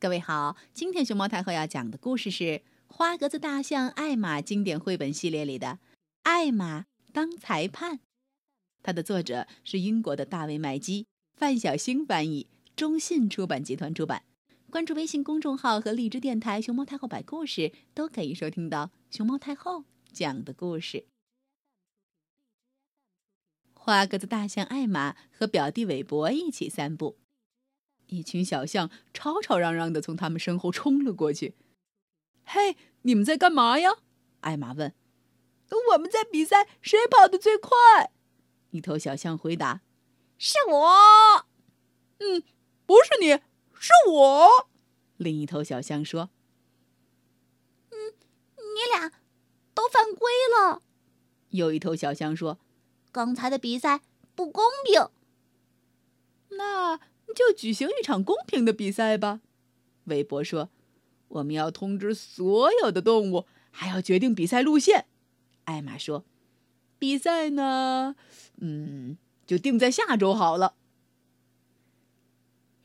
各位好，今天熊猫太后要讲的故事是《花格子大象艾玛》经典绘本系列里的《艾玛当裁判》，它的作者是英国的大卫·麦基，范小星翻译，中信出版集团出版。关注微信公众号和荔枝电台“熊猫太后摆故事”，都可以收听到熊猫太后讲的故事。花格子大象艾玛和表弟韦伯一起散步。一群小象吵吵嚷嚷的从他们身后冲了过去。“嘿，你们在干嘛呀？”艾玛问。“我们在比赛谁跑得最快。”一头小象回答。“是我。”“嗯，不是你，是我。”另一头小象说。“嗯，你俩都犯规了。”有一头小象说。“刚才的比赛不公平。”那。就举行一场公平的比赛吧，韦伯说：“我们要通知所有的动物，还要决定比赛路线。”艾玛说：“比赛呢？嗯，就定在下周好了。”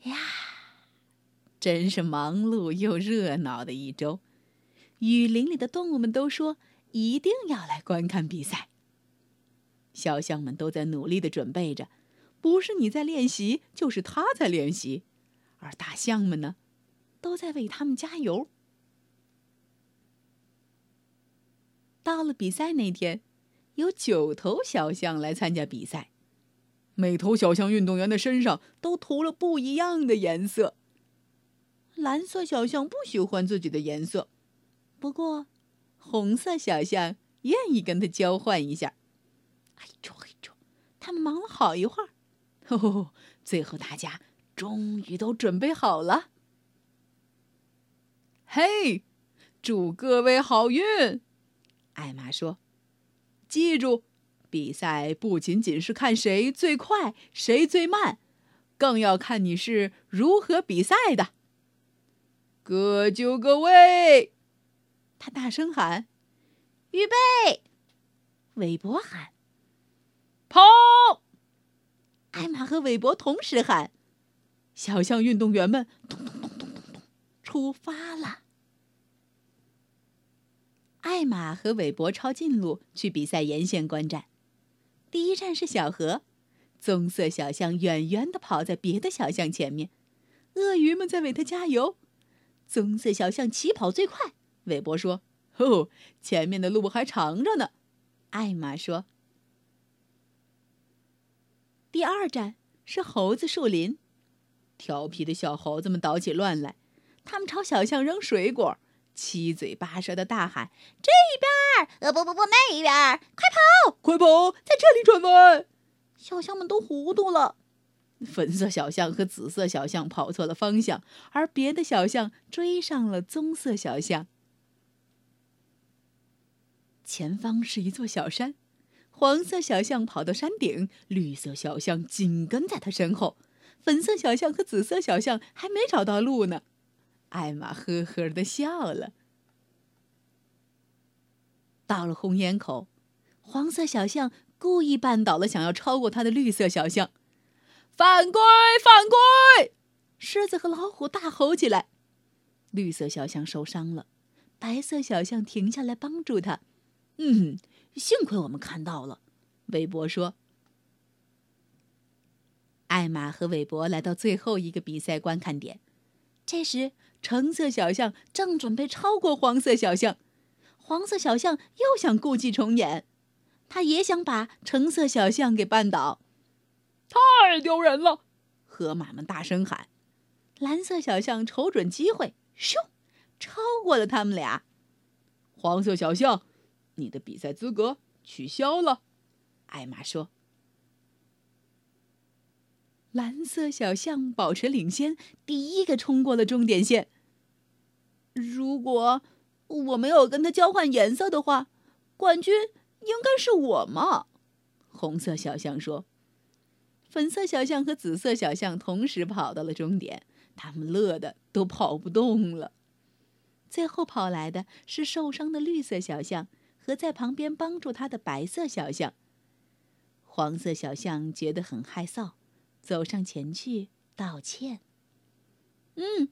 呀，真是忙碌又热闹的一周。雨林里的动物们都说一定要来观看比赛。小象们都在努力的准备着。不是你在练习，就是他在练习，而大象们呢，都在为他们加油。到了比赛那天，有九头小象来参加比赛，每头小象运动员的身上都涂了不一样的颜色。蓝色小象不喜欢自己的颜色，不过红色小象愿意跟他交换一下。哎呦哎呦，他们忙了好一会儿。哦，最后大家终于都准备好了。嘿，祝各位好运！艾玛说：“记住，比赛不仅仅是看谁最快，谁最慢，更要看你是如何比赛的。”各就各位！他大声喊：“预备！”韦伯喊：“跑！”艾玛和韦伯同时喊：“小象运动员们，咚咚咚咚咚咚，出发了！”艾玛和韦伯抄近路去比赛沿线观战。第一站是小河，棕色小象远远的跑在别的小象前面，鳄鱼们在为它加油。棕色小象起跑最快，韦伯说：“哦，前面的路还长着呢。”艾玛说。第二站是猴子树林，调皮的小猴子们捣起乱来，他们朝小象扔水果，七嘴八舌的大喊：“这边！呃，不不不，那边！快跑，快跑，在这里转弯！”小象们都糊涂了。粉色小象和紫色小象跑错了方向，而别的小象追上了棕色小象。前方是一座小山。黄色小象跑到山顶，绿色小象紧跟在他身后，粉色小象和紫色小象还没找到路呢。艾玛呵呵的笑了。到了红岩口，黄色小象故意绊倒了想要超过它的绿色小象，犯规！犯规！狮子和老虎大吼起来。绿色小象受伤了，白色小象停下来帮助它。嗯。幸亏我们看到了，韦伯说。艾玛和韦伯来到最后一个比赛观看点，这时橙色小象正准备超过黄色小象，黄色小象又想故伎重演，他也想把橙色小象给绊倒。太丢人了！河马们大声喊。蓝色小象瞅准机会，咻，超过了他们俩。黄色小象。你的比赛资格取消了，艾玛说。蓝色小象保持领先，第一个冲过了终点线。如果我没有跟他交换颜色的话，冠军应该是我嘛？红色小象说。粉色小象和紫色小象同时跑到了终点，他们乐得都跑不动了。最后跑来的是受伤的绿色小象。和在旁边帮助他的白色小象。黄色小象觉得很害臊，走上前去道歉。嗯，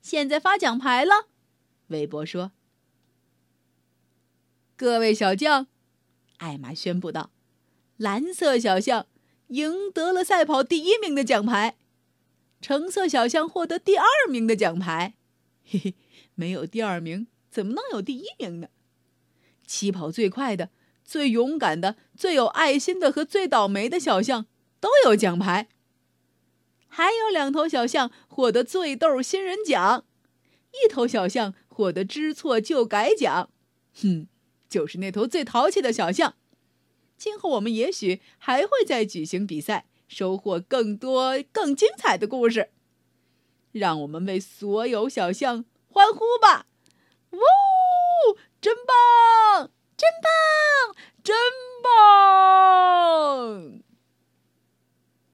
现在发奖牌了。韦伯说：“各位小将，艾玛宣布道，蓝色小象赢得了赛跑第一名的奖牌，橙色小象获得第二名的奖牌。嘿嘿，没有第二名，怎么能有第一名呢？起跑最快的、最勇敢的、最有爱心的和最倒霉的小象都有奖牌。还有两头小象获得最逗新人奖，一头小象获得知错就改奖。哼。”就是那头最淘气的小象。今后我们也许还会再举行比赛，收获更多更精彩的故事。让我们为所有小象欢呼吧！真棒，真棒，真棒！